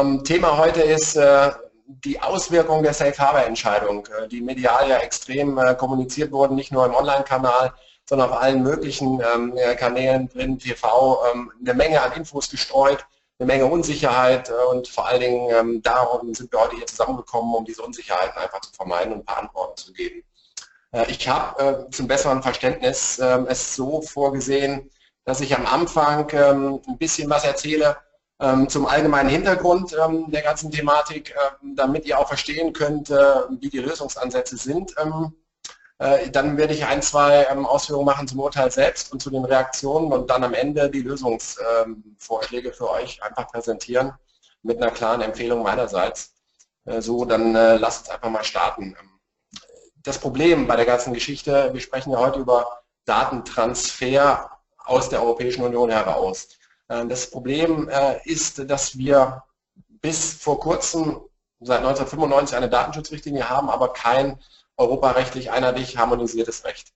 Ähm, Thema heute ist äh, die Auswirkung der Safe Harbor Entscheidung, äh, die medial ja extrem äh, kommuniziert wurden, nicht nur im Online-Kanal, sondern auf allen möglichen ähm, Kanälen drin, TV, ähm, eine Menge an Infos gestreut, eine Menge Unsicherheit und vor allen Dingen darum sind wir heute hier zusammengekommen, um diese Unsicherheiten einfach zu vermeiden und ein paar Antworten zu geben. Ich habe zum besseren Verständnis es so vorgesehen, dass ich am Anfang ein bisschen was erzähle, zum allgemeinen Hintergrund ähm, der ganzen Thematik, ähm, damit ihr auch verstehen könnt, äh, wie die Lösungsansätze sind. Äh, dann werde ich ein, zwei Ausführungen machen zum Urteil selbst und zu den Reaktionen und dann am Ende die Lösungsvorschläge für euch einfach präsentieren mit einer klaren Empfehlung meinerseits. Äh, so, dann lasst uns einfach mal starten. Das Problem bei der ganzen Geschichte, wir sprechen ja heute über Datentransfer aus der Europäischen Union heraus. Äh, das Problem äh, ist, dass wir bis vor kurzem, seit 1995, eine Datenschutzrichtlinie haben, aber kein europarechtlich einheitlich harmonisiertes Recht.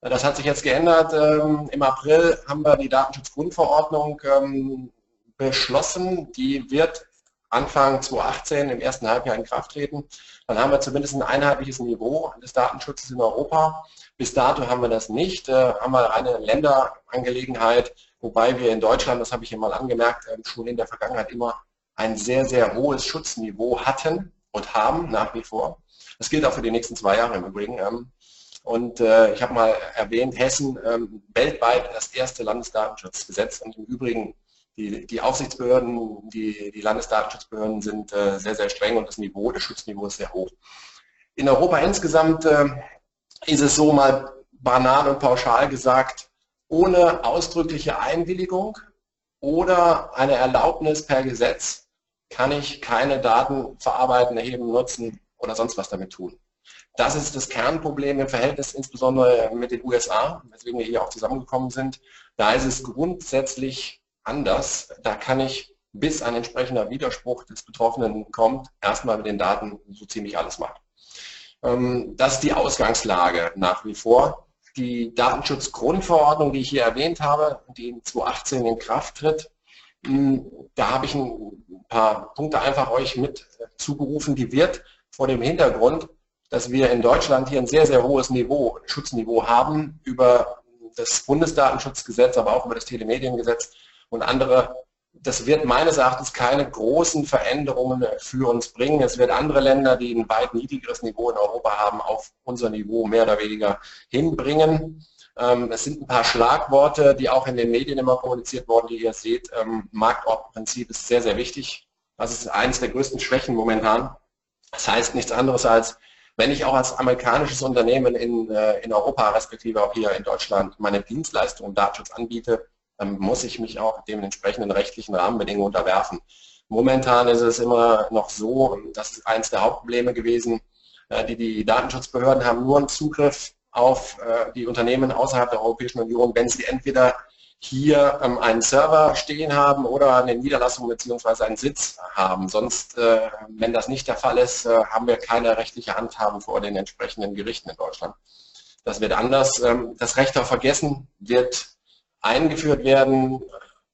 Äh, das hat sich jetzt geändert. Ähm, Im April haben wir die Datenschutzgrundverordnung ähm, beschlossen. Die wird Anfang 2018 im ersten Halbjahr in Kraft treten. Dann haben wir zumindest ein einheitliches Niveau des Datenschutzes in Europa. Bis dato haben wir das nicht. Haben wir eine Länderangelegenheit wobei wir in Deutschland, das habe ich hier mal angemerkt, ähm, schon in der Vergangenheit immer ein sehr, sehr hohes Schutzniveau hatten und haben nach wie vor. Das gilt auch für die nächsten zwei Jahre im Übrigen. Ähm, und äh, ich habe mal erwähnt, Hessen ähm, weltweit das erste Landesdatenschutzgesetz und im Übrigen die, die Aufsichtsbehörden, die, die Landesdatenschutzbehörden sind äh, sehr, sehr streng und das Niveau, das Schutzniveau ist sehr hoch. In Europa insgesamt ist es so mal banal und pauschal gesagt, ohne ausdrückliche Einwilligung oder eine Erlaubnis per Gesetz kann ich keine Daten verarbeiten, erheben, nutzen oder sonst was damit tun. Das ist das Kernproblem im Verhältnis insbesondere mit den USA, weswegen wir hier auch zusammengekommen sind. Da ist es grundsätzlich anders. Da kann ich, bis ein entsprechender Widerspruch des Betroffenen kommt, erstmal mit den Daten so ziemlich alles machen. Ähm, das ist die Ausgangslage nach wie vor die Datenschutzgrundverordnung, die ich hier erwähnt habe, die in 2018 in Kraft tritt, hm, da habe ich ein paar Punkte einfach euch mit zugerufen, die wird vor dem Hintergrund, dass wir in Deutschland hier ein sehr, sehr hohes Niveau, Schutzniveau haben über das Bundesdatenschutzgesetz, aber auch über das Telemediengesetz und andere das wird meines Erachtens keine großen Veränderungen für uns bringen. Es wird andere Länder, die ein weit niedrigeres Niveau in Europa haben, auf unser Niveau mehr oder weniger hinbringen. Ähm, es sind ein paar Schlagworte, die auch in den Medien immer kommuniziert wurden, die ihr seht. Ähm, Marktortprinzip ist sehr, sehr wichtig. Das ist eines der größten Schwächen momentan. Das heißt nichts anderes als, wenn ich auch als amerikanisches Unternehmen in, äh, in Europa, respektive auch hier in Deutschland, meine Dienstleistungen Datenschutz anbiete, muss ich mich auch dem entsprechenden rechtlichen Rahmenbedingungen unterwerfen. Momentan ist es immer noch so, das ist eines der Hauptprobleme gewesen, äh, die, die Datenschutzbehörden haben nur einen Zugriff auf äh, die Unternehmen außerhalb der Europäischen Union, wenn sie entweder hier ähm, einen Server stehen haben oder eine Niederlassung bzw. einen Sitz haben. Sonst, äh, wenn das nicht der Fall ist, haben wir keine rechtliche Handhabe vor den entsprechenden Gerichten in Deutschland. Das wird anders. Ähm, das Recht auf Vergessen wird eingeführt werden.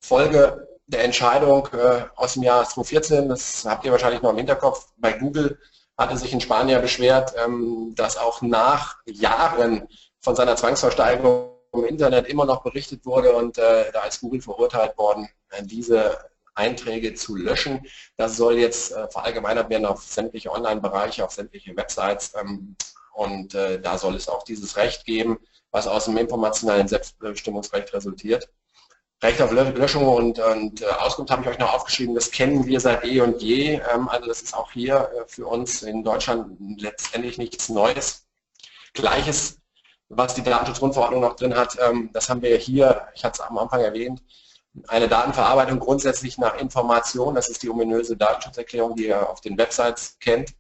Folge der Entscheidung äh, aus dem Jahr 2014, das habt ihr wahrscheinlich noch im Hinterkopf, bei Google hatte sich in Spanien beschwert, ähm, dass auch nach Jahren von seiner Zwangsversteigerung im Internet immer noch berichtet wurde und äh, da ist Google verurteilt worden, äh, diese Einträge zu löschen. Das soll jetzt verallgemeinert werden auf sämtliche Online-Bereiche, auf sämtliche Websites ähm, und da soll es auch dieses Recht geben, was aus dem informationalen Selbstbestimmungsrecht resultiert. Recht auf Löschung und, und äh, Auskunft habe ich euch noch aufgeschrieben, das kennen wir seit eh und je. Ähm, also das ist auch hier äh, für uns in Deutschland letztendlich nichts Neues. Gleiches, was die Datenschutzgrundverordnung noch drin hat, ähm, das haben wir hier, ich hatte es am Anfang erwähnt, eine Datenverarbeitung grundsätzlich nach Information, das ist die ominöse Datenschutzerklärung, die ihr auf den Websites kennt,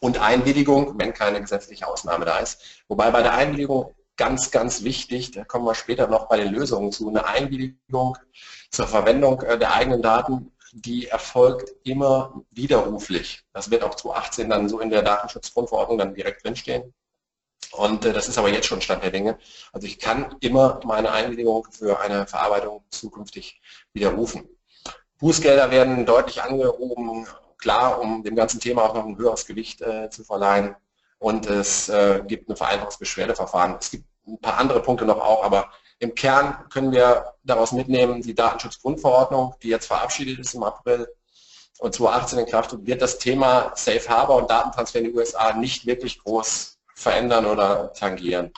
und Einwilligung, wenn keine gesetzliche Ausnahme da ist. Wobei bei der Einwilligung ganz, ganz wichtig, da kommen wir später noch bei den Lösungen zu, eine Einwilligung zur Verwendung äh, der eigenen Daten, die erfolgt immer widerruflich. Das wird auch 2018 dann so in der Datenschutzgrundverordnung dann direkt drinstehen. Und äh, das ist aber jetzt schon Stand der Dinge. Also ich kann immer meine Einwilligung für eine Verarbeitung zukünftig widerrufen. Bußgelder werden deutlich angehoben, klar, um dem ganzen Thema auch noch ein höheres Gewicht äh, zu verleihen. Und es äh, gibt ein vereinfachtes Beschwerdeverfahren. Es gibt ein paar andere Punkte noch auch, aber im Kern können wir daraus mitnehmen, die Datenschutzgrundverordnung, die jetzt verabschiedet ist im April und 2018 in Kraft wird das Thema Safe Harbor und Datentransfer in die USA nicht wirklich groß verändern oder tangieren.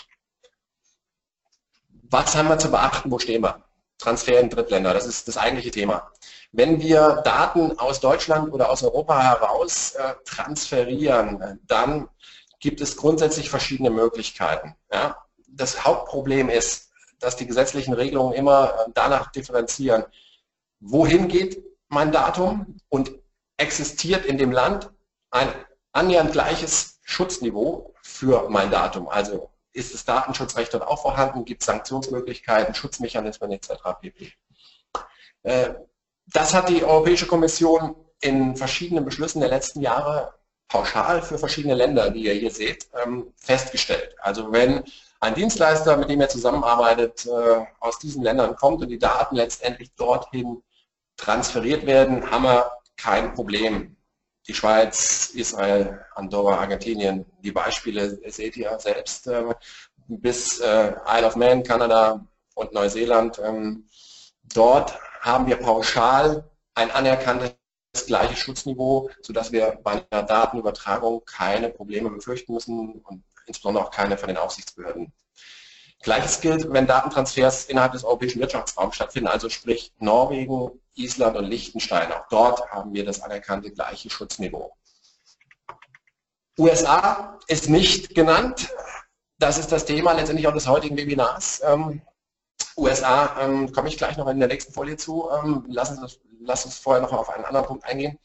Was haben wir zu beachten? Wo stehen wir? Transfer in Drittländer, das ist das eigentliche Thema. Wenn wir Daten aus Deutschland oder aus Europa heraus äh, transferieren, dann gibt es grundsätzlich verschiedene Möglichkeiten. Ja? Das Hauptproblem ist, dass die gesetzlichen Regelungen immer äh, danach differenzieren, wohin geht mein Datum und existiert in dem Land ein annähernd gleiches Schutzniveau für mein Datum. Also ist das Datenschutzrecht dort auch vorhanden, gibt es Sanktionsmöglichkeiten, Schutzmechanismen etc. pp. Äh, das hat die Europäische Kommission in verschiedenen Beschlüssen der letzten Jahre pauschal für verschiedene Länder, die ihr hier seht, ähm, festgestellt. Also wenn ein Dienstleister, mit dem ihr zusammenarbeitet, äh, aus diesen Ländern kommt und die Daten letztendlich dorthin transferiert werden, haben wir kein Problem. Die Schweiz, Israel, Andorra, Argentinien, die Beispiele seht ihr selbst, äh, bis äh, Isle of Man, Kanada und Neuseeland. Ähm, dort haben wir pauschal ein anerkanntes gleiche Schutzniveau, sodass wir bei einer Datenübertragung keine Probleme befürchten müssen und insbesondere auch keine von den Aufsichtsbehörden. Gleiches gilt, wenn Datentransfers innerhalb des europäischen Wirtschaftsraums stattfinden, also sprich Norwegen, Island und Liechtenstein. Auch dort haben wir das anerkannte gleiche Schutzniveau. USA ist nicht genannt. Das ist das Thema letztendlich auch des heutigen Webinars. USA ähm, komme ich gleich noch in der nächsten Folie zu. Ähm, lassen Sie, lass uns vorher noch auf einen anderen Punkt eingehen.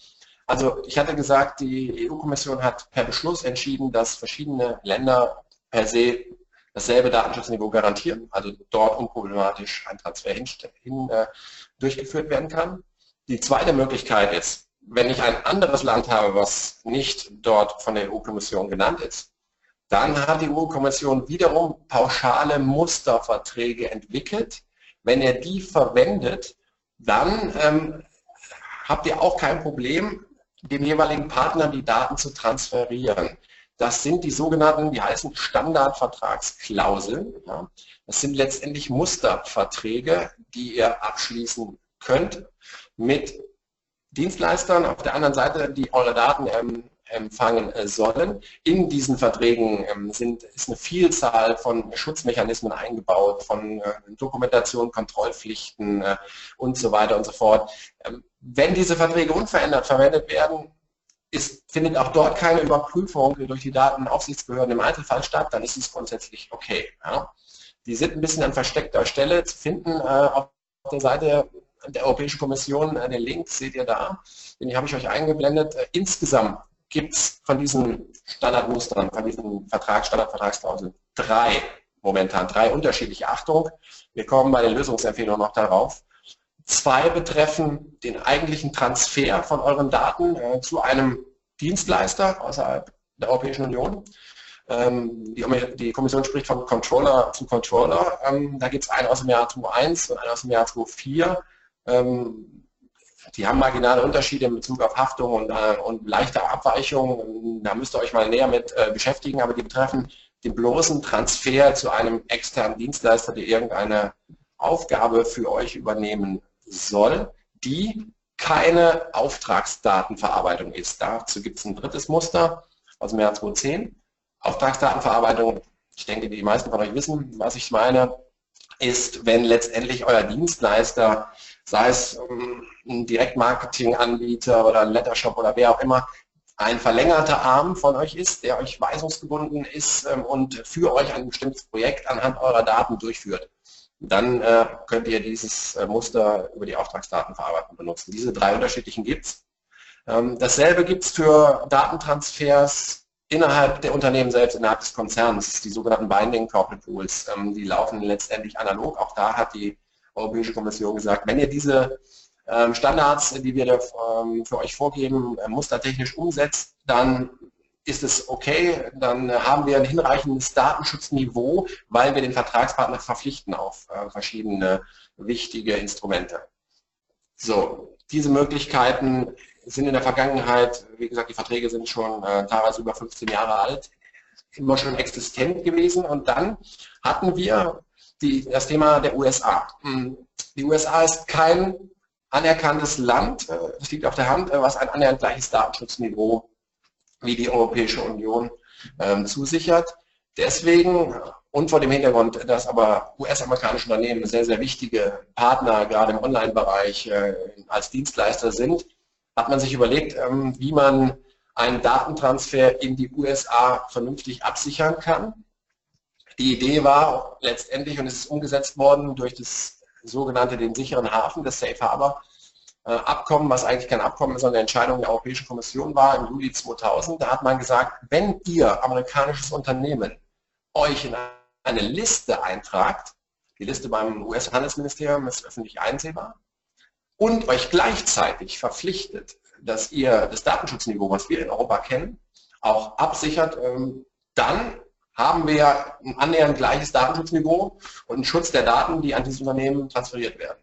Also ich hatte gesagt, die EU-Kommission hat per Beschluss entschieden, dass verschiedene Länder per se dasselbe Datenschutzniveau garantieren, also dort unproblematisch ein Transfer hin, hin äh, durchgeführt werden kann. Die zweite Möglichkeit ist, wenn ich ein anderes Land habe, was nicht dort von der EU-Kommission genannt ist, dann hat die EU-Kommission wiederum pauschale Musterverträge entwickelt. Wenn ihr die verwendet, dann ähm, habt ihr auch kein Problem, dem jeweiligen Partner die Daten zu transferieren. Das sind die sogenannten, die heißen Standardvertragsklauseln. Ja. Das sind letztendlich Musterverträge, die ihr abschließen könnt mit Dienstleistern auf der anderen Seite, die eure Daten ähm, empfangen äh, sollen. In diesen Verträgen ähm, sind, ist eine Vielzahl von Schutzmechanismen eingebaut, von äh, Dokumentation, Kontrollpflichten äh, und so weiter und so fort. Ähm, wenn diese Verträge unverändert verwendet werden, ist, findet auch dort keine Überprüfung durch die Datenaufsichtsbehörden im Einzelfall statt, dann ist es grundsätzlich okay. Ja. Die sind ein bisschen an versteckter Stelle zu finden. Äh, auf der Seite der Europäischen Kommission, äh, den Link seht ihr da, den habe ich euch eingeblendet. Äh, insgesamt gibt es von diesen Standardmustern, von diesen Vertrag, Standardvertragsklauseln drei momentan, drei unterschiedliche. Achtung, wir kommen bei den Lösungsempfehlungen noch darauf. Zwei betreffen den eigentlichen Transfer von euren Daten äh, zu einem Dienstleister außerhalb der Europäischen Union. Ähm, die, die, Kommission spricht von Controller zu Controller. Ähm, da gibt es einen aus dem Jahr 2001 und einen aus dem Jahr 2004. Ähm, die haben marginale Unterschiede in Bezug auf Haftung und, äh, und leichte Abweichungen. Da müsst ihr euch mal näher mit äh, beschäftigen, aber die betreffen den bloßen Transfer zu einem externen Dienstleister, der irgendeine Aufgabe für euch übernehmen soll, die keine Auftragsdatenverarbeitung ist. Dazu gibt es ein drittes Muster aus dem Jahr 2010. Auftragsdatenverarbeitung, ich denke, die meisten von euch wissen, was ich meine, ist, wenn letztendlich euer Dienstleister, sei es ähm, ein Direktmarketing-Anbieter oder ein Lettershop oder wer auch immer, ein verlängerter Arm von euch ist, der euch weisungsgebunden ist ähm, und für euch ein bestimmtes Projekt anhand eurer Daten durchführt dann äh, könnt ihr dieses äh, Muster über die Auftragsdatenverarbeitung benutzen. Diese drei unterschiedlichen gibt es. Ähm, dasselbe gibt es für Datentransfers innerhalb der Unternehmen selbst, innerhalb des Konzerns, die sogenannten Binding Corporate Pools. Ähm, die laufen letztendlich analog. Auch da hat die Europäische Kommission gesagt, wenn ihr diese Standards, die wir ähm, für euch vorgeben, äh, mustertechnisch umsetzt, dann ist es okay, dann haben wir ein hinreichendes Datenschutzniveau, weil wir den Vertragspartner verpflichten auf äh, verschiedene wichtige Instrumente. So, diese Möglichkeiten sind in der Vergangenheit, wie gesagt, die Verträge sind schon äh, teilweise über 15 Jahre alt, immer schon existent gewesen. Und dann hatten wir die, das Thema der USA. Hm, die USA ist kein anerkanntes Land, äh, das liegt auf der Hand, äh, was ein annähernd gleiches Datenschutzniveau wie die Europäische Union ähm, zusichert. Deswegen und vor dem Hintergrund, dass aber US-amerikanische Unternehmen sehr, sehr wichtige Partner gerade im Online-Bereich äh, als Dienstleister sind, hat man sich überlegt, ähm, wie man einen Datentransfer in die USA vernünftig absichern kann. Die Idee war letztendlich, und es ist umgesetzt worden durch das sogenannte den sicheren Hafen, das Safe Harbor äh, Abkommen, was eigentlich kein Abkommen ist, sondern eine Entscheidung der Europäischen Kommission war im Juli 2000. Da hat man gesagt, wenn ihr amerikanisches Unternehmen euch in eine Liste eintragt, die Liste beim US-Handelsministerium ist öffentlich einsehbar, und euch gleichzeitig verpflichtet, dass ihr das Datenschutzniveau, was wir in Europa kennen, auch absichert, ähm, dann haben wir ein annähernd gleiches Datenschutzniveau und einen Schutz der Daten, die an dieses Unternehmen transferiert werden.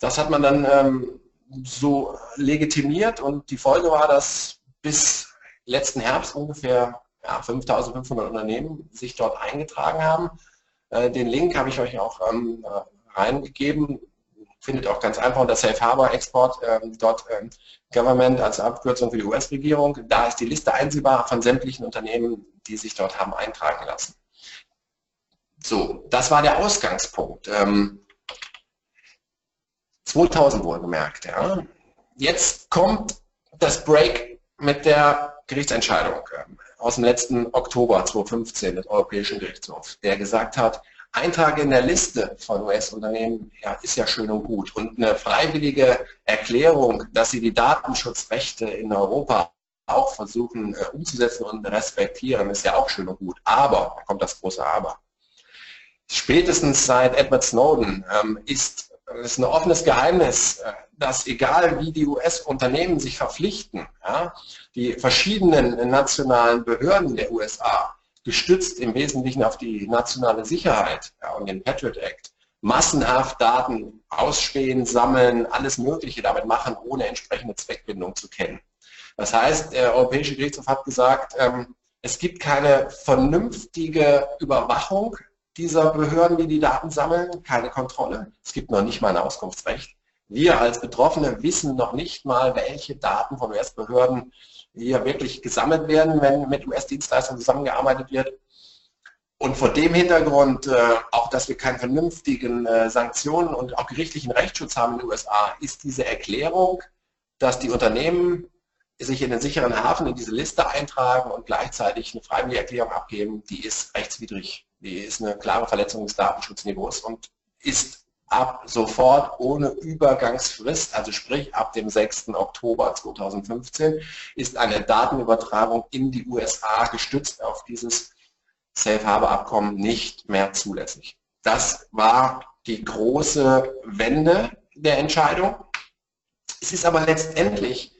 Das hat man dann ähm, so legitimiert und die Folge war, dass bis letzten Herbst ungefähr ja, 5500 Unternehmen sich dort eingetragen haben. Äh, den Link habe ich euch auch ähm, äh, reingegeben. Findet auch ganz einfach unter Safe Harbor Export ähm, dort ähm, Government als Abkürzung für die US-Regierung. Da ist die Liste einsehbar von sämtlichen Unternehmen, die sich dort haben eintragen lassen. So, das war der Ausgangspunkt. Ähm, 2000 wohlgemerkt. Ja. Jetzt kommt das Break mit der Gerichtsentscheidung ähm, aus dem letzten Oktober 2015 des Europäischen Gerichtshofs, der gesagt hat, Eintrag in der Liste von US-Unternehmen ja, ist ja schön und gut. Und eine freiwillige Erklärung, dass sie die Datenschutzrechte in Europa auch versuchen äh, umzusetzen und respektieren, ist ja auch schön und gut. Aber, da kommt das große Aber. Spätestens seit Edward Snowden ähm, ist es ein offenes Geheimnis, äh, dass egal wie die US-Unternehmen sich verpflichten, ja, die verschiedenen nationalen Behörden der USA, gestützt im Wesentlichen auf die nationale Sicherheit ja, und den Patriot Act, massenhaft Daten ausspähen, sammeln, alles Mögliche damit machen, ohne entsprechende Zweckbindung zu kennen. Das heißt, der Europäische Gerichtshof hat gesagt, ähm, es gibt keine vernünftige Überwachung dieser Behörden, die die Daten sammeln, keine Kontrolle. Es gibt noch nicht mal ein Auskunftsrecht. Wir als Betroffene wissen noch nicht mal, welche Daten von US-Behörden hier wirklich gesammelt werden, wenn mit US-Dienstleistern zusammengearbeitet wird. Und vor dem Hintergrund, äh, auch dass wir keine vernünftigen äh, Sanktionen und auch gerichtlichen Rechtsschutz haben in den USA, ist diese Erklärung, dass die Unternehmen sich in den sicheren Hafen in diese Liste eintragen und gleichzeitig eine freiwillige Erklärung abgeben, die ist rechtswidrig. Die ist eine klare Verletzung des Datenschutzniveaus und ist ab sofort ohne Übergangsfrist, also sprich ab dem 6. Oktober 2015, ist eine Datenübertragung in die USA gestützt auf dieses Safe Harbor Abkommen nicht mehr zulässig. Das war die große Wende der Entscheidung. Es ist aber letztendlich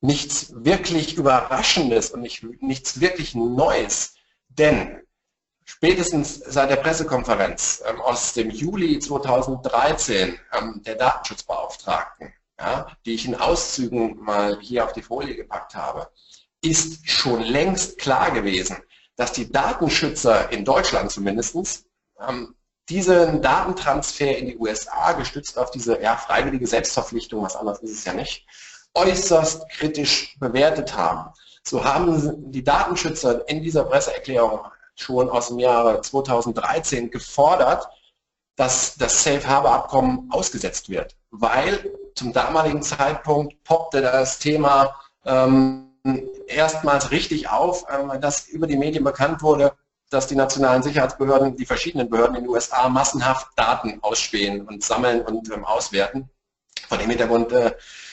nichts wirklich Überraschendes und nicht, nichts wirklich Neues, denn spätestens seit der Pressekonferenz ähm, aus dem Juli 2013 ähm, der Datenschutzbeauftragten, ja, die ich in Auszügen mal hier auf die Folie gepackt habe, ist schon längst klar gewesen, dass die Datenschützer in Deutschland zumindest ähm, diesen Datentransfer in die USA, gestützt auf diese ja, freiwillige Selbstverpflichtung, was anderes ist es ja nicht, äußerst kritisch bewertet haben. So haben die Datenschützer in dieser Presseerklärung schon aus dem Jahre 2013 gefordert, dass das Safe Harbor Abkommen ausgesetzt wird, weil zum damaligen Zeitpunkt poppte das Thema ähm, erstmals richtig auf, ähm, dass über die Medien bekannt wurde, dass die nationalen Sicherheitsbehörden, die verschiedenen Behörden in den USA massenhaft Daten ausspähen und sammeln und ähm, auswerten. Vor dem Hintergrund äh,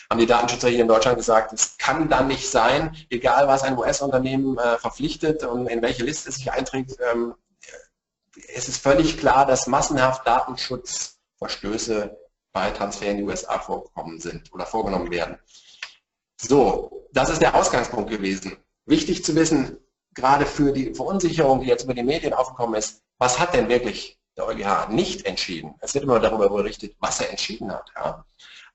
haben die Datenschützer hier in Deutschland gesagt, es kann dann nicht sein, egal was ein US-Unternehmen äh, verpflichtet und in welche Liste es sich einträgt, ähm, es ist völlig klar, dass massenhaft Datenschutzverstöße bei Transfer in die USA vorgekommen sind oder vorgenommen werden. So, das ist der Ausgangspunkt gewesen. Wichtig zu wissen, gerade für die Verunsicherung, die jetzt über die Medien aufgekommen ist, was hat denn wirklich der EuGH nicht entschieden? Es wird immer darüber berichtet, was er entschieden hat. Ja?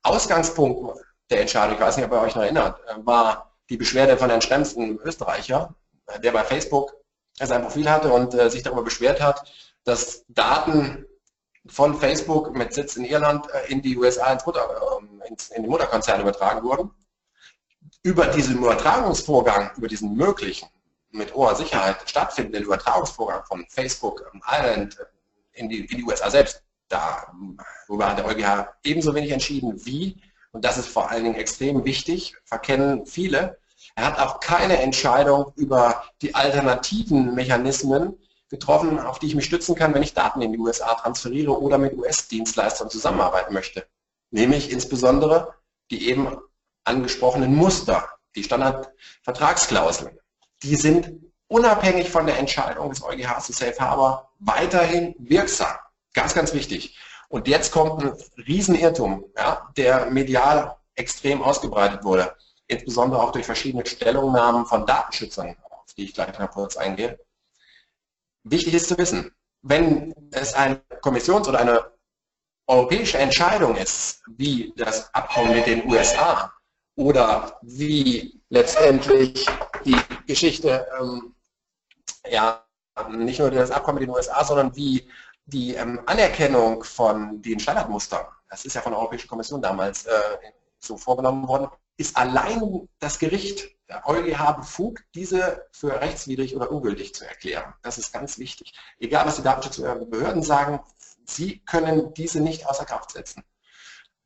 Ausgangspunkt der Entscheidung, ich weiß nicht, ob ihr euch noch erinnert, war die Beschwerde von Herrn Schrems, einem Österreicher, der bei Facebook sein Profil hatte und sich darüber beschwert hat, dass Daten von Facebook mit Sitz in Irland in die USA ins Mutter, ins, in den Mutterkonzern übertragen wurden. Über diesen Übertragungsvorgang, über diesen möglichen, mit hoher Sicherheit stattfindenden Übertragungsvorgang von Facebook Ireland in die, in die USA selbst, darüber hat der EuGH ebenso wenig entschieden wie, und das ist vor allen Dingen extrem wichtig, verkennen viele, er hat auch keine Entscheidung über die alternativen Mechanismen getroffen, auf die ich mich stützen kann, wenn ich Daten in die USA transferiere oder mit US-Dienstleistern zusammenarbeiten möchte. Nämlich insbesondere die eben angesprochenen Muster, die Standardvertragsklauseln. Die sind unabhängig von der Entscheidung des EuGH zu Safe Harbor weiterhin wirksam. Ganz, ganz wichtig. Und jetzt kommt ein Riesenirrtum, ja, der medial extrem ausgebreitet wurde, insbesondere auch durch verschiedene Stellungnahmen von Datenschützern, auf die ich gleich noch kurz eingehe. Wichtig ist zu wissen, wenn es eine Kommissions- oder eine europäische Entscheidung ist, wie das Abkommen mit den USA oder wie letztendlich die Geschichte, ähm, ja, nicht nur das Abkommen mit den USA, sondern wie die ähm, Anerkennung von den Standardmustern, das ist ja von der Europäischen Kommission damals äh, so vorgenommen worden, ist allein das Gericht, der EuGH, befugt, diese für rechtswidrig oder ungültig zu erklären. Das ist ganz wichtig. Egal, was die Datenschutzbehörden sagen, sie können diese nicht außer Kraft setzen.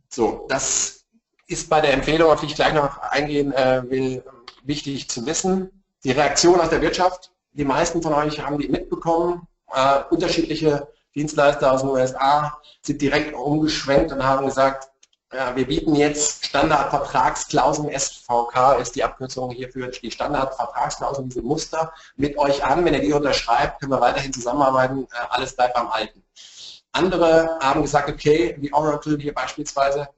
So, das ist bei der Empfehlung, auf die ich gleich noch eingehen äh, will, wichtig zu wissen. Die Reaktion aus der Wirtschaft, die meisten von euch haben die mitbekommen. Äh, unterschiedliche Dienstleister aus den USA sind direkt umgeschwenkt und haben gesagt, ja, wir bieten jetzt Standardvertragsklauseln, SVK ist die Abkürzung hierfür, die Standardvertragsklauseln, diese Muster mit euch an. Wenn ihr die unterschreibt, können wir weiterhin zusammenarbeiten, äh, alles bleibt beim Alten. Andere haben gesagt, okay, wie Oracle hier beispielsweise,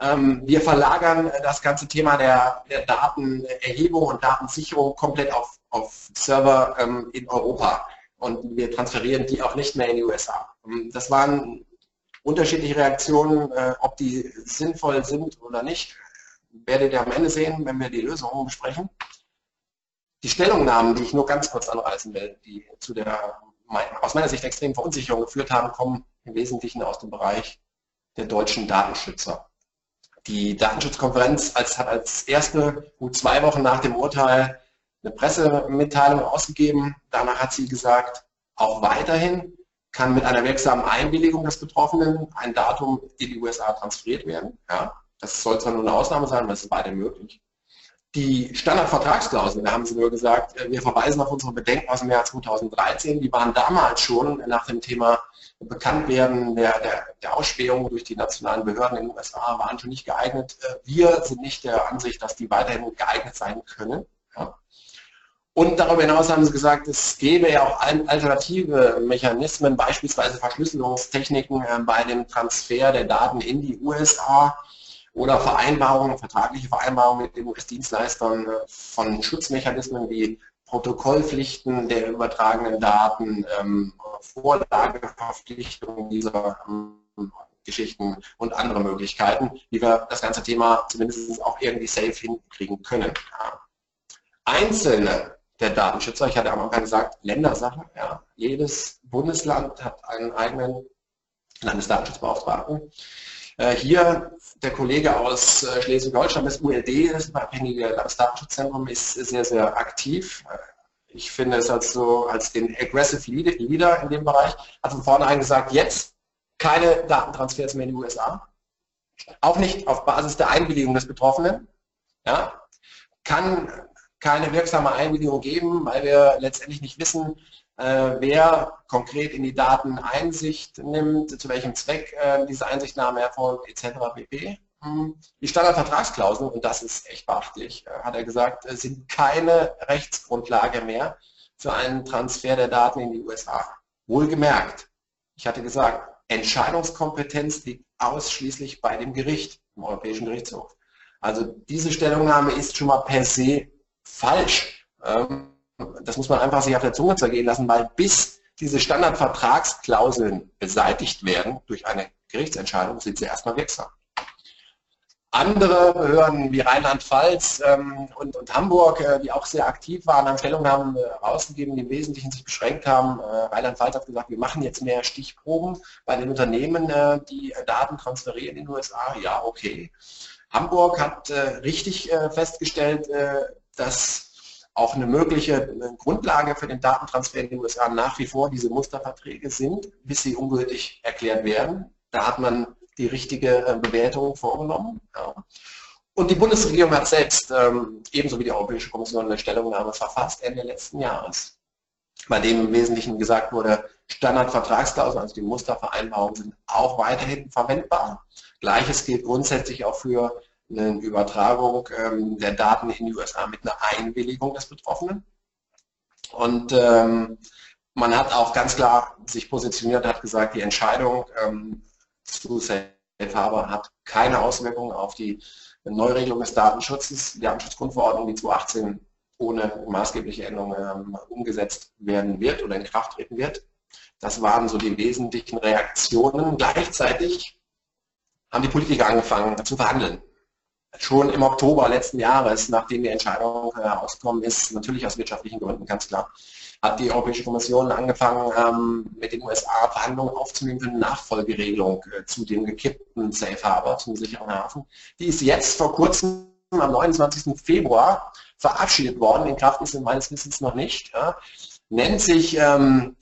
ähm, wir verlagern das ganze Thema der, der Datenerhebung und Datensicherung komplett auf, auf Server ähm, in Europa und wir transferieren die auch nicht mehr in die USA. Ähm, das waren unterschiedliche Reaktionen, äh, ob die sinnvoll sind oder nicht, werdet ihr am Ende sehen, wenn wir die Lösungen besprechen. Die Stellungnahmen, die ich nur ganz kurz anreißen will, die zu der aus meiner Sicht extrem Verunsicherung geführt haben, kommen im Wesentlichen aus dem Bereich der deutschen Datenschützer. Die Datenschutzkonferenz als, hat als erste gut zwei Wochen nach dem Urteil eine Pressemitteilung ausgegeben. Danach hat sie gesagt, auch weiterhin kann mit einer wirksamen Einwilligung des Betroffenen ein Datum in die USA transferiert werden. Ja, das soll zwar nur eine Ausnahme sein, aber es ist beide möglich. Die Standardvertragsklauseln, da haben Sie nur gesagt, äh, wir verweisen auf unsere Bedenken aus dem Jahr 2013, die waren damals schon nach dem Thema Bekanntwerden der, der, der Ausspähung durch die nationalen Behörden in den USA, waren schon nicht geeignet. Äh, wir sind nicht der Ansicht, dass die weiterhin geeignet sein können. Ja. Und darüber hinaus haben sie gesagt, es gäbe ja auch alternative Mechanismen, beispielsweise Verschlüsselungstechniken äh, bei dem Transfer der Daten in die USA oder Vereinbarungen, vertragliche Vereinbarungen mit den US-Dienstleistern äh, von Schutzmechanismen wie Protokollpflichten der übertragenen Daten, ähm, Vorlageverpflichtungen dieser ähm, Geschichten und andere Möglichkeiten, wie wir das ganze Thema zumindest auch irgendwie safe hinkriegen können. Einzelne der Datenschützer. Ich hatte am Anfang gesagt, Ländersache. Ja. Jedes Bundesland hat einen eigenen Landesdatenschutzbeauftragten. Äh, hier der Kollege aus äh, Schleswig-Holstein, das ULD, das unabhängige Landesdatenschutzzentrum, ist sehr, sehr aktiv. Äh, ich finde es als, so, als den Aggressive Leader in dem Bereich, hat von vornherein gesagt, jetzt keine Datentransfers mehr in die USA. Auch nicht auf Basis der Einwilligung des Betroffenen. Ja, kann keine wirksame Einwilligung geben, weil wir letztendlich nicht wissen, äh, wer konkret in die Daten Einsicht nimmt, zu welchem Zweck äh, diese Einsichtnahme erfolgt, etc. pp. Hm. Die Standardvertragsklauseln, und das ist echt beachtlich, äh, hat er gesagt, sind keine Rechtsgrundlage mehr für einen Transfer der Daten in die USA. Wohlgemerkt, ich hatte gesagt, Entscheidungskompetenz liegt ausschließlich bei dem Gericht, im Europäischen Gerichtshof. Also diese Stellungnahme ist schon mal per se falsch. Ähm, das muss man einfach sich auf der Zunge zergehen lassen, weil bis diese Standardvertragsklauseln beseitigt werden durch eine Gerichtsentscheidung, sind sie erstmal wirksam. andere Behörden wie Rheinland-Pfalz ähm, und, und, Hamburg, äh, die auch sehr aktiv waren, haben Stellungnahmen äh, rausgegeben, die im Wesentlichen sich beschränkt haben. Äh, Rheinland-Pfalz hat gesagt, wir machen jetzt mehr Stichproben bei den Unternehmen, die Daten transferieren in den USA. Ja, okay. Hamburg hat richtig festgestellt, dass auch eine mögliche Grundlage für den Datentransfer in den USA nach wie vor diese Musterverträge sind, bis sie ungültig erklärt werden. Da hat man die richtige äh, Bewertung vorgenommen. Ja. Und die Bundesregierung hat selbst, ähm, ebenso wie die Europäische Kommission, eine Stellungnahme verfasst Ende letzten Jahres, bei dem im Wesentlichen gesagt wurde, Standardvertragsklauseln, also die Mustervereinbarungen, sind auch weiterhin verwendbar. Gleiches gilt grundsätzlich auch für eine Übertragung ähm, der Daten in die USA mit einer Einwilligung des Betroffenen. Und ähm, man hat auch ganz klar sich positioniert, hat gesagt, die Entscheidung ähm, zu Safe Harbor hat keine Auswirkungen auf die Neuregelung des Datenschutzes. Die Datenschutzgrundverordnung, die 2018 ohne maßgebliche Änderungen ähm, umgesetzt werden wird oder in Kraft treten wird. Das waren so die wesentlichen Reaktionen. Gleichzeitig haben die Politiker angefangen zu verhandeln. Schon im Oktober letzten Jahres, nachdem die Entscheidung herausgekommen ist, natürlich aus wirtschaftlichen Gründen, ganz klar, hat die Europäische Kommission angefangen, ähm, mit den USA Verhandlungen aufzunehmen für eine Nachfolgeregelung äh, zu dem gekippten Safe Harbor, zum sicheren Hafen. Die ist jetzt vor kurzem am 29. Februar verabschiedet worden. In Kraft ist sie meines Wissens noch nicht. Nennt sich ähm,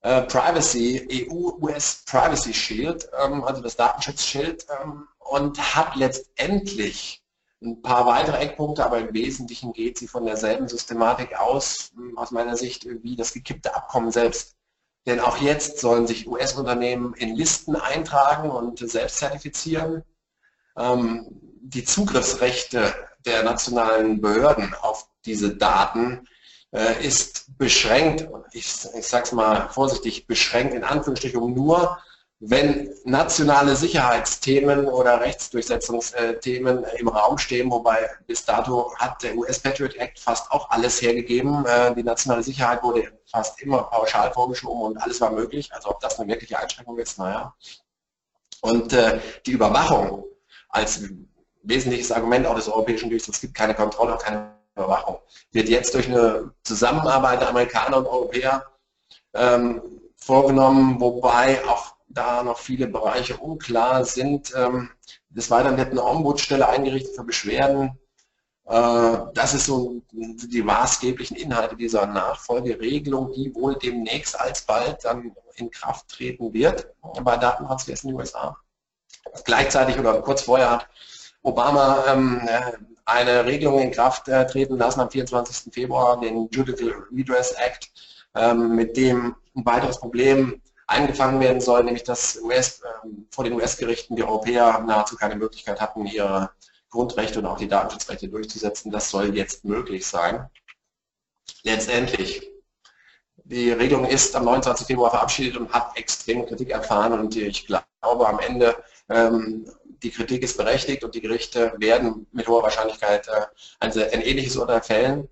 äh, Privacy, EU-US Privacy Shield, ähm, also das Datenschutzschild, ähm, und hat letztendlich ein paar weitere Eckpunkte, aber im Wesentlichen geht sie von derselben Systematik aus, hm, aus meiner Sicht, wie das gekippte Abkommen selbst. Denn auch jetzt sollen sich US-Unternehmen in Listen eintragen und selbst zertifizieren. Ähm, die Zugriffsrechte der nationalen Behörden auf diese Daten äh, ist beschränkt, ich, ich sage es mal vorsichtig, beschränkt in Anführungsstrichen nur wenn nationale Sicherheitsthemen oder Rechtsdurchsetzungsthemen im Raum stehen, wobei bis dato hat der US Patriot Act fast auch alles hergegeben. Äh, die nationale Sicherheit wurde fast immer pauschal vorgeschoben und alles war möglich. Also ob das eine wirkliche Einschränkung ist, naja. Und äh, die Überwachung als wesentliches Argument auch des europäischen Gerichts, es gibt keine Kontrolle keine Überwachung, wird jetzt durch eine Zusammenarbeit der Amerikaner und Europäer ähm, vorgenommen, wobei auch da noch viele Bereiche unklar sind. Ähm, des Weiteren wird eine Ombudsstelle eingerichtet für Beschwerden. Äh, das ist so die maßgeblichen Inhalte dieser Nachfolgeregelung, die wohl demnächst alsbald dann in Kraft treten wird bei Datentransfers in den USA. Gleichzeitig oder kurz vorher hat Obama ähm, eine Regelung in Kraft äh, treten lassen am 24. Februar, den Judicial Redress Act, ähm, mit dem ein weiteres Problem eingefangen werden soll, nämlich dass US, äh, vor den US-Gerichten die Europäer nahezu keine Möglichkeit hatten, ihre Grundrechte und auch die Datenschutzrechte durchzusetzen. Das soll jetzt möglich sein. Letztendlich, die Regelung ist am 29. Februar verabschiedet und hat extreme Kritik erfahren und ich glaube am Ende, ähm, die Kritik ist berechtigt und die Gerichte werden mit hoher Wahrscheinlichkeit äh, ein, ein ähnliches Urteil fällen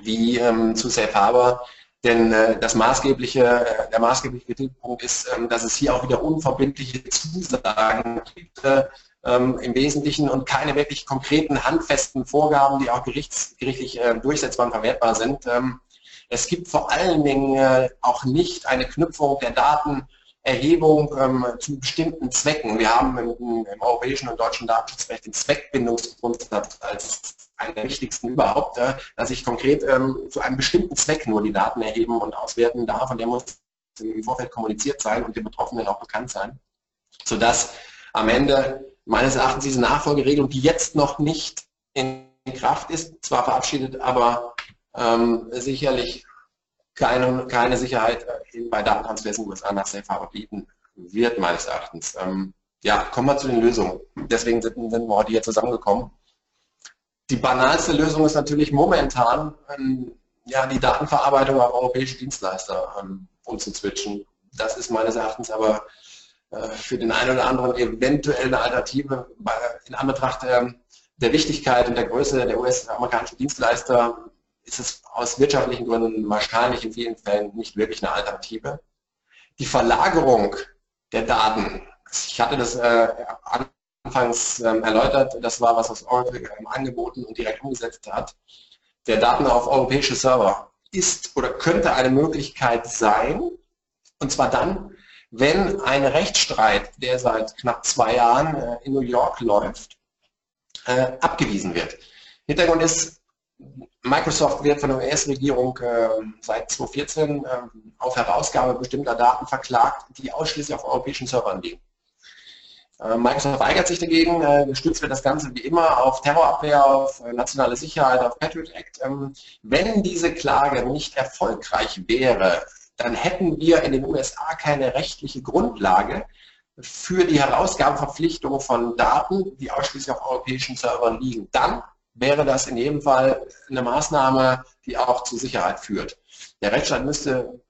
wie ähm, zu Safe Harbor. Denn äh, das maßgebliche, äh, der maßgebliche Kritikpunkt ist, ähm, dass es hier auch wieder unverbindliche Zusagen gibt, äh, ähm, im Wesentlichen und keine wirklich konkreten, handfesten Vorgaben, die auch gerichts, gerichtlich äh, durchsetzbar und verwertbar sind. Ähm, es gibt vor allen Dingen auch nicht eine Knüpfung der Datenerhebung ähm, zu bestimmten Zwecken. Wir haben im, im europäischen und deutschen Datenschutzrecht den Zweckbindungsgrundsatz als einer der wichtigsten überhaupt, dass ich konkret ähm, zu einem bestimmten Zweck nur die Daten erheben und auswerten darf und der muss im Vorfeld kommuniziert sein und den Betroffenen auch bekannt sein, sodass am Ende meines Erachtens diese Nachfolgeregelung, die jetzt noch nicht in Kraft ist, zwar verabschiedet, aber ähm, sicherlich keine, keine Sicherheit äh, bei Datentransfers in den USA nach Safe Harbor bieten wird, meines Erachtens. Ähm, ja, kommen wir zu den Lösungen. Deswegen sind, sind wir heute hier zusammengekommen. Die banalste Lösung ist natürlich momentan, ähm, ja, die Datenverarbeitung auf europäische Dienstleister ähm, umzuzwitschen. Das ist meines Erachtens aber äh, für den einen oder anderen eventuell eine Alternative bei, in Anbetracht der, der Wichtigkeit und der Größe der US-amerikanischen Dienstleister ist es aus wirtschaftlichen Gründen wahrscheinlich in vielen Fällen nicht wirklich eine Alternative. Die Verlagerung der Daten, ich hatte das äh, anfangs ähm, erläutert, das war, was das Oracle ähm, angeboten und direkt umgesetzt hat. Der Daten auf europäische Server ist oder könnte eine Möglichkeit sein, und zwar dann, wenn ein Rechtsstreit, der seit knapp zwei Jahren äh, in New York läuft, äh, abgewiesen wird. Hintergrund ist, Microsoft wird von der US-Regierung äh, seit 2014 auf Herausgabe bestimmter Daten verklagt, die ausschließlich auf europäischen Servern liegen. Microsoft weigert sich dagegen, gestützt wird das Ganze wie immer auf Terrorabwehr, auf nationale Sicherheit, auf Patriot Act. Ähm, wenn diese Klage nicht erfolgreich wäre, dann hätten wir in den USA keine rechtliche Grundlage für die Herausgabeverpflichtung von Daten, die ausschließlich auf europäischen Servern liegen. Dann wäre das in jedem Fall eine Maßnahme, die auch zur Sicherheit führt. Der Rechtsstaat müsste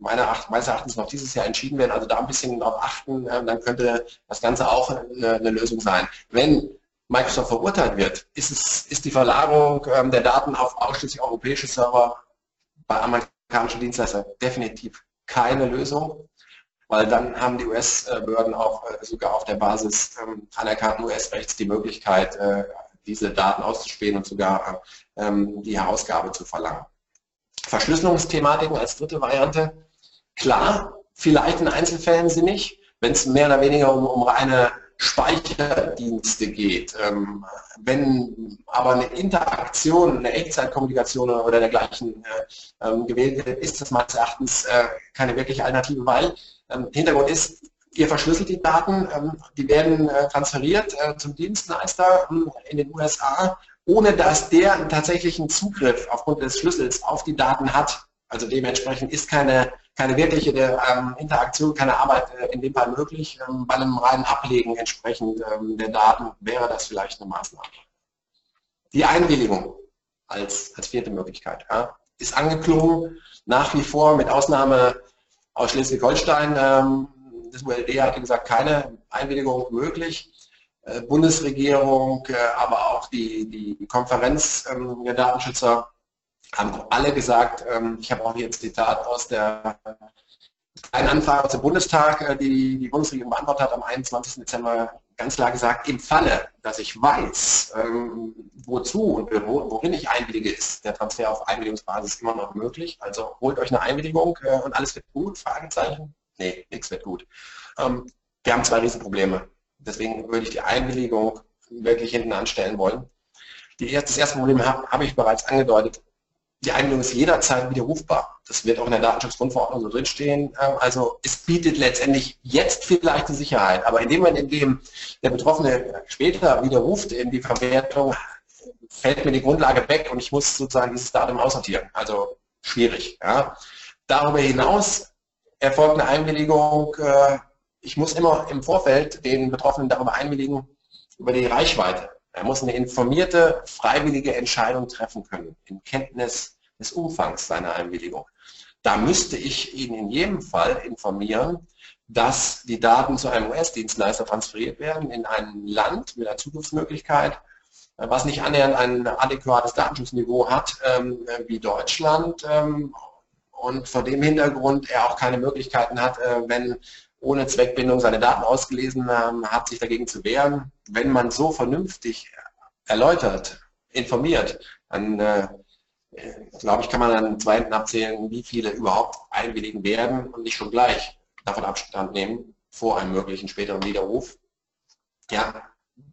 meines Erachtens noch dieses Jahr entschieden werden, also da ein bisschen darauf achten, äh, dann könnte das Ganze auch eine, eine Lösung sein. Wenn Microsoft verurteilt wird, ist, es, ist die Verlagerung ähm, der Daten auf ausschließlich europäische Server bei amerikanischen Dienstleister definitiv keine Lösung, weil dann haben die US-Behörden auch äh, sogar auf der Basis ähm, anerkannten US-Rechts die Möglichkeit, äh, diese Daten auszuspähen und sogar ähm, die Herausgabe zu verlangen. Verschlüsselungsthematiken als dritte Variante. Klar, vielleicht in Einzelfällen sinnig, wenn es mehr oder weniger um, um reine Speicherdienste geht. Ähm, wenn aber eine Interaktion, eine Echtzeitkommunikation oder dergleichen äh, ähm, gewählt wird, ist das meines Erachtens äh, keine wirkliche Alternative, weil ähm, Hintergrund ist, ihr verschlüsselt die Daten, ähm, die werden äh, transferiert äh, zum Dienstleister ähm, in den USA, ohne dass der einen tatsächlichen Zugriff aufgrund des Schlüssels auf die Daten hat. Also dementsprechend ist keine keine wirkliche ähm, Interaktion, keine Arbeit äh, in dem Fall möglich. Ähm, bei einem reinen Ablegen entsprechend ähm, der Daten wäre das vielleicht eine Maßnahme. Die Einwilligung als, als vierte Möglichkeit ja, ist angeklungen, nach wie vor mit Ausnahme aus Schleswig-Holstein. Ähm, das ULD hat gesagt, keine Einwilligung möglich. Äh, Bundesregierung, äh, aber auch die, die Konferenz ähm, der Datenschützer haben alle gesagt, ähm, ich habe auch hier ein Zitat aus der kleinen Anfrage dem Bundestag, äh, die die Bundesregierung beantwortet hat am 21. Dezember, ganz klar gesagt, im Falle, dass ich weiß, ähm, wozu und worin ich einwillige, ist der Transfer auf Einwilligungsbasis immer noch möglich. Also holt euch eine Einwilligung und alles wird gut? Fragezeichen? Nee, nichts wird gut. Wir haben zwei Riesenprobleme. Deswegen würde ich die Einwilligung wirklich hinten anstellen wollen. Die, das erste Problem habe hab ich bereits angedeutet die Einwilligung ist jederzeit widerrufbar. Das wird auch in der Datenschutzgrundverordnung so drinstehen. Ähm, also es bietet letztendlich jetzt vielleicht die Sicherheit, aber in dem Moment, in dem der Betroffene später widerruft in die Verwertung, fällt mir die Grundlage weg und ich muss sozusagen dieses Datum aussortieren. Also schwierig. Ja. Darüber hinaus erfolgt eine Einwilligung, äh, ich muss immer im Vorfeld den Betroffenen darüber einwilligen, über die Reichweite. Er muss eine informierte, freiwillige Entscheidung treffen können, in Kenntnis des Umfangs seiner Einwilligung. Da müsste ich ihn in jedem Fall informieren, dass die Daten zu einem US-Dienstleister transferiert werden in ein Land mit einer Zugriffsmöglichkeit, was nicht annähernd ein adäquates Datenschutzniveau hat ähm, wie Deutschland ähm, und vor dem Hintergrund er auch keine Möglichkeiten hat, äh, wenn ohne Zweckbindung seine Daten ausgelesen ähm, hat, sich dagegen zu wehren. Wenn man so vernünftig erläutert, informiert, dann äh, glaube ich, kann man dann zweiten abzählen, wie viele überhaupt einwilligen werden und nicht schon gleich davon Abstand nehmen vor einem möglichen späteren Widerruf. Ja,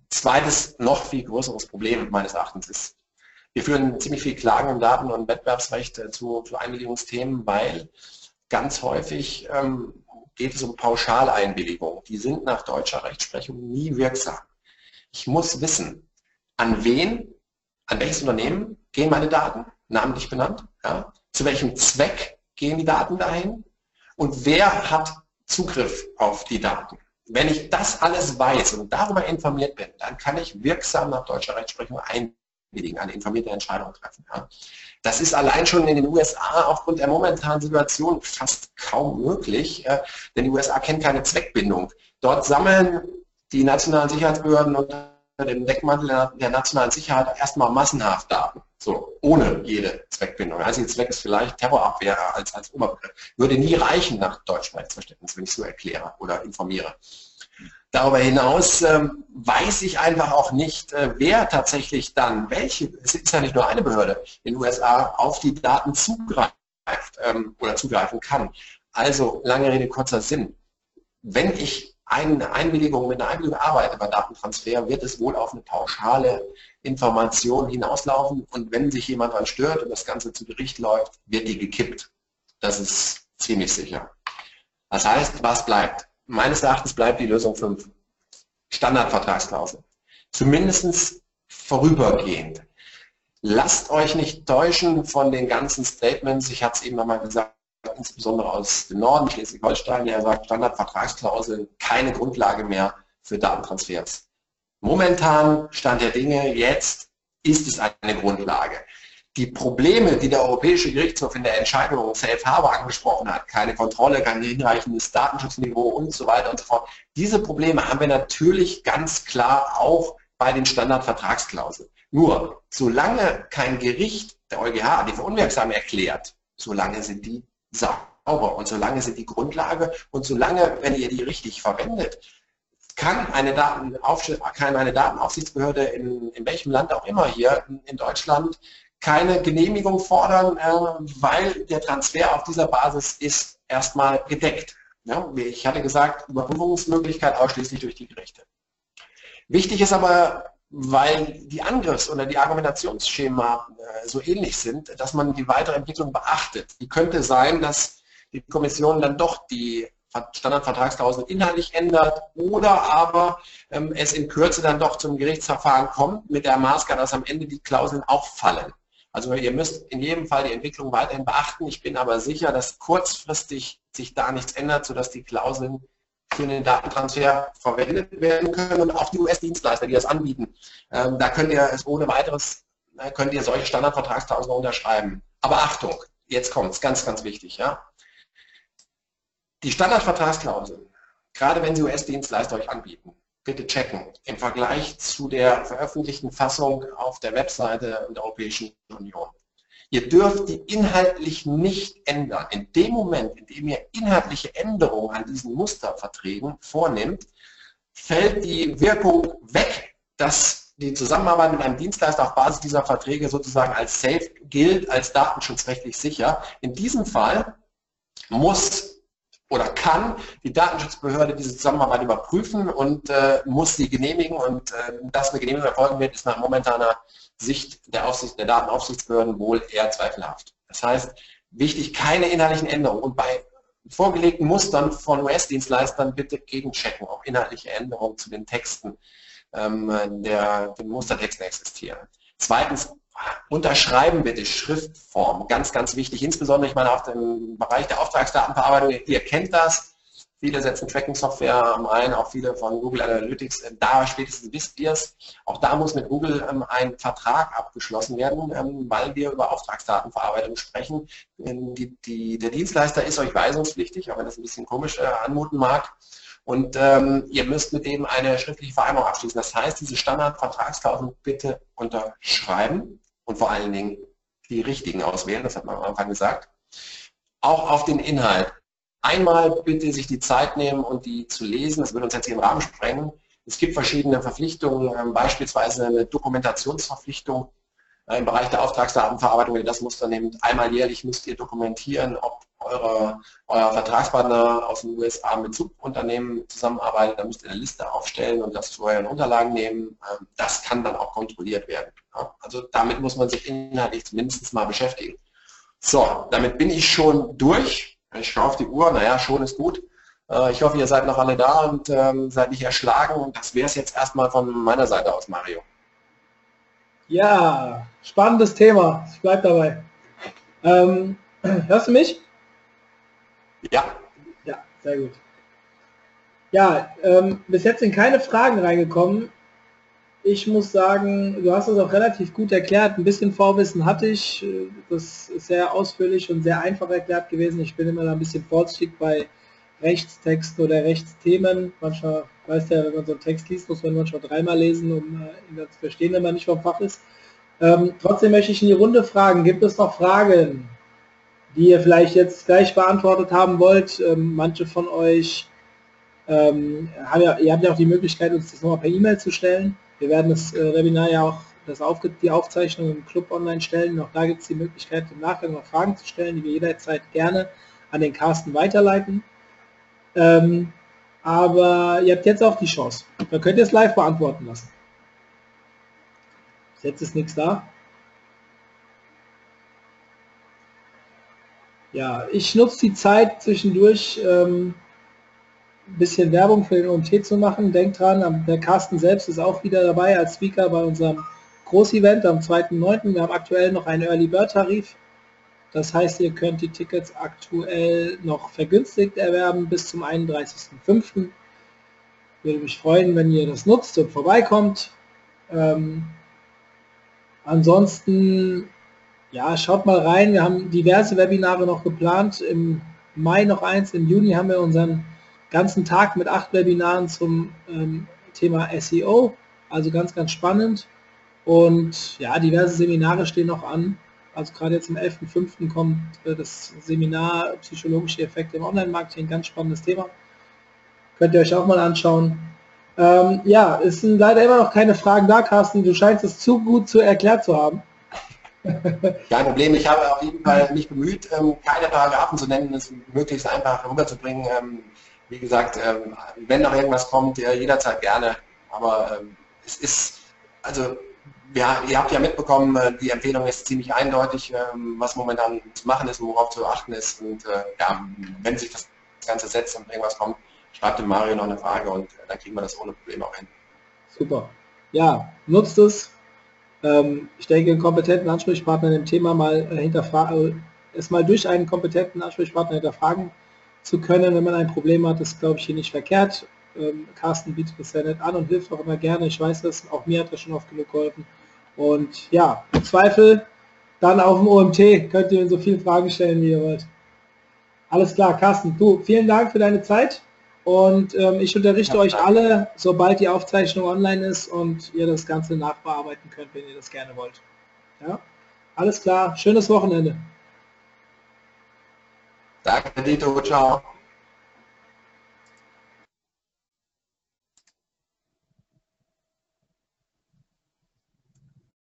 zweites, noch viel größeres Problem meines Erachtens ist, wir führen ziemlich viel Klagen im Daten- und Wettbewerbsrecht äh, zu, zu Einwilligungsthemen, weil ganz häufig ähm, geht es um Pauschaleinwilligungen. Die sind nach deutscher Rechtsprechung nie wirksam. Ich muss wissen, an wen, an welches Unternehmen gehen meine Daten, namentlich benannt, ja, zu welchem Zweck gehen die Daten dahin und wer hat Zugriff auf die Daten. Wenn ich das alles weiß und darüber informiert bin, dann kann ich wirksam nach deutscher Rechtsprechung einwilligen, eine informierte Entscheidung treffen. Ja. Das ist allein schon in den USA aufgrund der momentanen Situation fast kaum möglich, äh, denn die USA kennen keine Zweckbindung. Dort sammeln die nationalen Sicherheitsbehörden und dem Deckmantel der nationalen Sicherheit erstmal massenhaft Daten, so ohne jede Zweckbindung. Der Zweck ist vielleicht Terrorabwehr als, als Oberbegriff. Würde nie reichen nach deutschem Rechtsverständnis, wenn ich so erkläre oder informiere. Darüber hinaus ähm, weiß ich einfach auch nicht, äh, wer tatsächlich dann, welche, es ist ja nicht nur eine Behörde in den USA, auf die Daten zugreift ähm, oder zugreifen kann. Also, lange Rede, kurzer Sinn. Wenn ich eine Einwilligung mit einer Einwilligung arbeite bei Datentransfer, wird es wohl auf eine pauschale Information hinauslaufen und wenn sich jemand daran stört und das Ganze zu Gericht läuft, wird die gekippt. Das ist ziemlich sicher. Das heißt, was bleibt? Meines Erachtens bleibt die Lösung 5. Standardvertragsklausel. Zumindest vorübergehend. Lasst euch nicht täuschen von den ganzen Statements. Ich hatte es eben nochmal gesagt, insbesondere aus dem Norden, Schleswig-Holstein, der sagt, Standardvertragsklausel, keine Grundlage mehr für Datentransfers. Momentan, Stand der Dinge, jetzt ist es eine Grundlage die Probleme, die der Europäische Gerichtshof in der Entscheidung Safe Harbor angesprochen hat, keine Kontrolle, kein hinreichendes Datenschutzniveau und so weiter und so fort, diese Probleme haben wir natürlich ganz klar auch bei den Standardvertragsklauseln. Nur, solange kein Gericht, der EuGH, die für unwirksam erklärt, solange sind die sauber und solange sind die Grundlage und solange, wenn ihr die richtig verwendet, kann eine, Datenaufsichtsbehörde in, in welchem Land auch immer hier in Deutschland keine Genehmigung fordern, äh, weil der Transfer auf dieser Basis ist erstmal gedeckt. Ich hatte gesagt, Überprüfungsmöglichkeit ausschließlich durch die Gerichte. Wichtig ist aber, weil die Angriffs- oder die Argumentationsschema äh, so ähnlich sind, dass man die weitere Entwicklung beachtet. Die könnte sein, dass die Kommission dann doch die Standardvertragsklausel inhaltlich ändert oder aber ähm, es in Kürze dann doch zum Gerichtsverfahren kommt mit der Maßgabe, dass am Ende die Klauseln auch fallen. Also ihr müsst in jedem Fall die Entwicklung weiterhin beachten. Ich bin aber sicher, dass kurzfristig sich da nichts ändert, sodass die Klauseln für den Datentransfer verwendet werden können und auch die US-Dienstleister, die das anbieten. Ähm, da könnt ihr es ohne weiteres, äh, könnt ihr solche Standardvertragsklauseln unterschreiben. Aber Achtung, jetzt kommt es, ganz, ganz wichtig. Ja? Die Standardvertragsklauseln, gerade wenn sie US-Dienstleister euch anbieten, bitte checken. Im Vergleich zu der veröffentlichten Fassung auf der Webseite der Europäischen Union. Ihr dürft die inhaltlich nicht ändern. In dem Moment, in dem ihr inhaltliche Änderungen an diesen Musterverträgen vornimmt, fällt die Wirkung weg, dass die Zusammenarbeit mit einem Dienstleister auf Basis dieser Verträge sozusagen als safe gilt, als datenschutzrechtlich sicher. In diesem Fall muss oder kann die Datenschutzbehörde diese Zusammenarbeit überprüfen und äh, muss sie genehmigen und äh, dass eine Genehmigung erfolgen wird, ist nach momentaner Sicht der, Aufsicht, der Datenaufsichtsbehörden wohl eher zweifelhaft. Das heißt, wichtig, keine inhaltlichen Änderungen und bei vorgelegten Mustern von US-Dienstleistern bitte gegenchecken, ob inhaltliche Änderungen zu den Texten ähm, der, den Mustertexten existieren. Zweitens, Unterschreiben bitte Schriftform, ganz, ganz wichtig, insbesondere ich meine auf dem Bereich der Auftragsdatenverarbeitung, ihr kennt das, viele setzen Tracking-Software ein, auch viele von Google Analytics, da spätestens wisst ihr es, auch da muss mit Google ähm, ein Vertrag abgeschlossen werden, ähm, weil wir über Auftragsdatenverarbeitung sprechen. Die, die, der Dienstleister ist euch weisungspflichtig, auch wenn das ein bisschen komisch äh, anmuten mag, und ähm, ihr müsst mit dem eine schriftliche Vereinbarung abschließen. Das heißt, diese Standardvertragsklauseln bitte unterschreiben und vor allen Dingen die richtigen auswählen, das hat man am Anfang gesagt. Auch auf den Inhalt. Einmal bitte sich die Zeit nehmen und die zu lesen, das würde uns jetzt hier im Rahmen sprengen. Es gibt verschiedene Verpflichtungen, ähm, beispielsweise eine Dokumentationsverpflichtung äh, im Bereich der Auftragsdatenverarbeitung, wenn ihr das Muster nehmt. Einmal jährlich müsst ihr dokumentieren, ob eure, euer Vertragspartner aus den USA mit Subunternehmen zusammenarbeitet, dann müsst ihr eine Liste aufstellen und das zu euren Unterlagen nehmen. Ähm, das kann dann auch kontrolliert werden. Also damit muss man sich inhaltlich zumindest mal beschäftigen. So, damit bin ich schon durch. Ich schaue auf die Uhr, naja, schon ist gut. Äh, ich hoffe, ihr seid noch alle da und ähm, seid nicht erschlagen. Das wäre es jetzt erstmal von meiner Seite aus, Mario. Ja, spannendes Thema. Ich bleibe dabei. Ähm, hörst du mich? Ja. Ja, sehr gut. Ja, ähm, bis jetzt sind keine Fragen reingekommen. Ich muss sagen, du hast es auch relativ gut erklärt. Ein bisschen Vorwissen hatte ich. Das ist sehr ausführlich und sehr einfach erklärt gewesen. Ich bin immer da ein bisschen vorsichtig bei Rechtstext oder Rechtsthemen. Manchmal, weißt ja, wenn man so einen Text liest, muss man manchmal dreimal lesen, um äh, ihn zu verstehen, wenn man nicht vom Fach ist. Ähm, trotzdem möchte ich in die Runde fragen, gibt es noch Fragen, die ihr vielleicht jetzt gleich beantwortet haben wollt? Ähm, manche von euch ähm, haben ja, ihr habt ja auch die Möglichkeit, uns das nochmal per E-Mail zu stellen. Wir werden das äh, Webinar ja auch das aufge die Aufzeichnung im Club online stellen. Auch da gibt es die Möglichkeit, im Nachgang noch Fragen zu stellen, die wir jederzeit gerne an den Carsten weiterleiten. Ähm, aber ihr habt jetzt auch die Chance. Da könnt ihr es live beantworten lassen. Jetzt ist nichts da. Ja, ich nutze die Zeit zwischendurch, ähm, ein bisschen Werbung für den OMT zu machen. Denkt dran, der Carsten selbst ist auch wieder dabei als Speaker bei unserem Großevent am 2.9. Wir haben aktuell noch einen Early Bird Tarif. Das heißt, ihr könnt die Tickets aktuell noch vergünstigt erwerben bis zum 31.05. Würde mich freuen, wenn ihr das nutzt und vorbeikommt. Ähm, ansonsten, ja, schaut mal rein. Wir haben diverse Webinare noch geplant. Im Mai noch eins, im Juni haben wir unseren ganzen Tag mit acht Webinaren zum ähm, Thema SEO. Also ganz, ganz spannend. Und ja, diverse Seminare stehen noch an. Also gerade jetzt am 11.05. kommt äh, das Seminar Psychologische Effekte im Online-Marketing, ganz spannendes Thema. Könnt ihr euch auch mal anschauen. Ähm, ja, es sind leider immer noch keine Fragen da, Carsten. Du scheinst es zu gut zu erklärt zu haben. Kein Problem, ich habe auf jeden Fall mich bemüht, ähm, keine Paragraphen zu nennen, es möglichst einfach rüberzubringen. Ähm, wie gesagt, ähm, wenn noch irgendwas kommt, jederzeit gerne. Aber es ist, also ja, ihr habt ja mitbekommen, äh, die Empfehlung ist ziemlich eindeutig, ähm, was momentan zu machen ist und worauf zu achten ist. Und äh, ja, wenn sich das Ganze setzt und irgendwas kommt, schreibt dem Mario noch eine Frage und äh, dann kriegen wir das ohne Probleme auch hin. Super. Ja, nutzt es. Ähm, ich denke, einen kompetenten Ansprechpartner dem Thema mal hinterfragen, es mal durch einen kompetenten Ansprechpartner hinterfragen zu können, wenn man ein Problem hat, ist, glaube ich, hier nicht verkehrt. Ähm, Carsten bietet das sehr nett an und hilft auch immer gerne. Ich weiß das, auch mir hat das schon oft genug geholfen. Und ja, im Zweifel dann auf dem OMT könnt ihr mir so viele Fragen stellen, wie ihr wollt. Alles klar, Carsten, du, vielen Dank für deine Zeit und ähm, ich unterrichte ja, euch alle, sobald die Aufzeichnung online ist und ihr das Ganze nachbearbeiten könnt, wenn ihr das gerne wollt. Ja, alles klar, schönes Wochenende. Back to Detour y'all.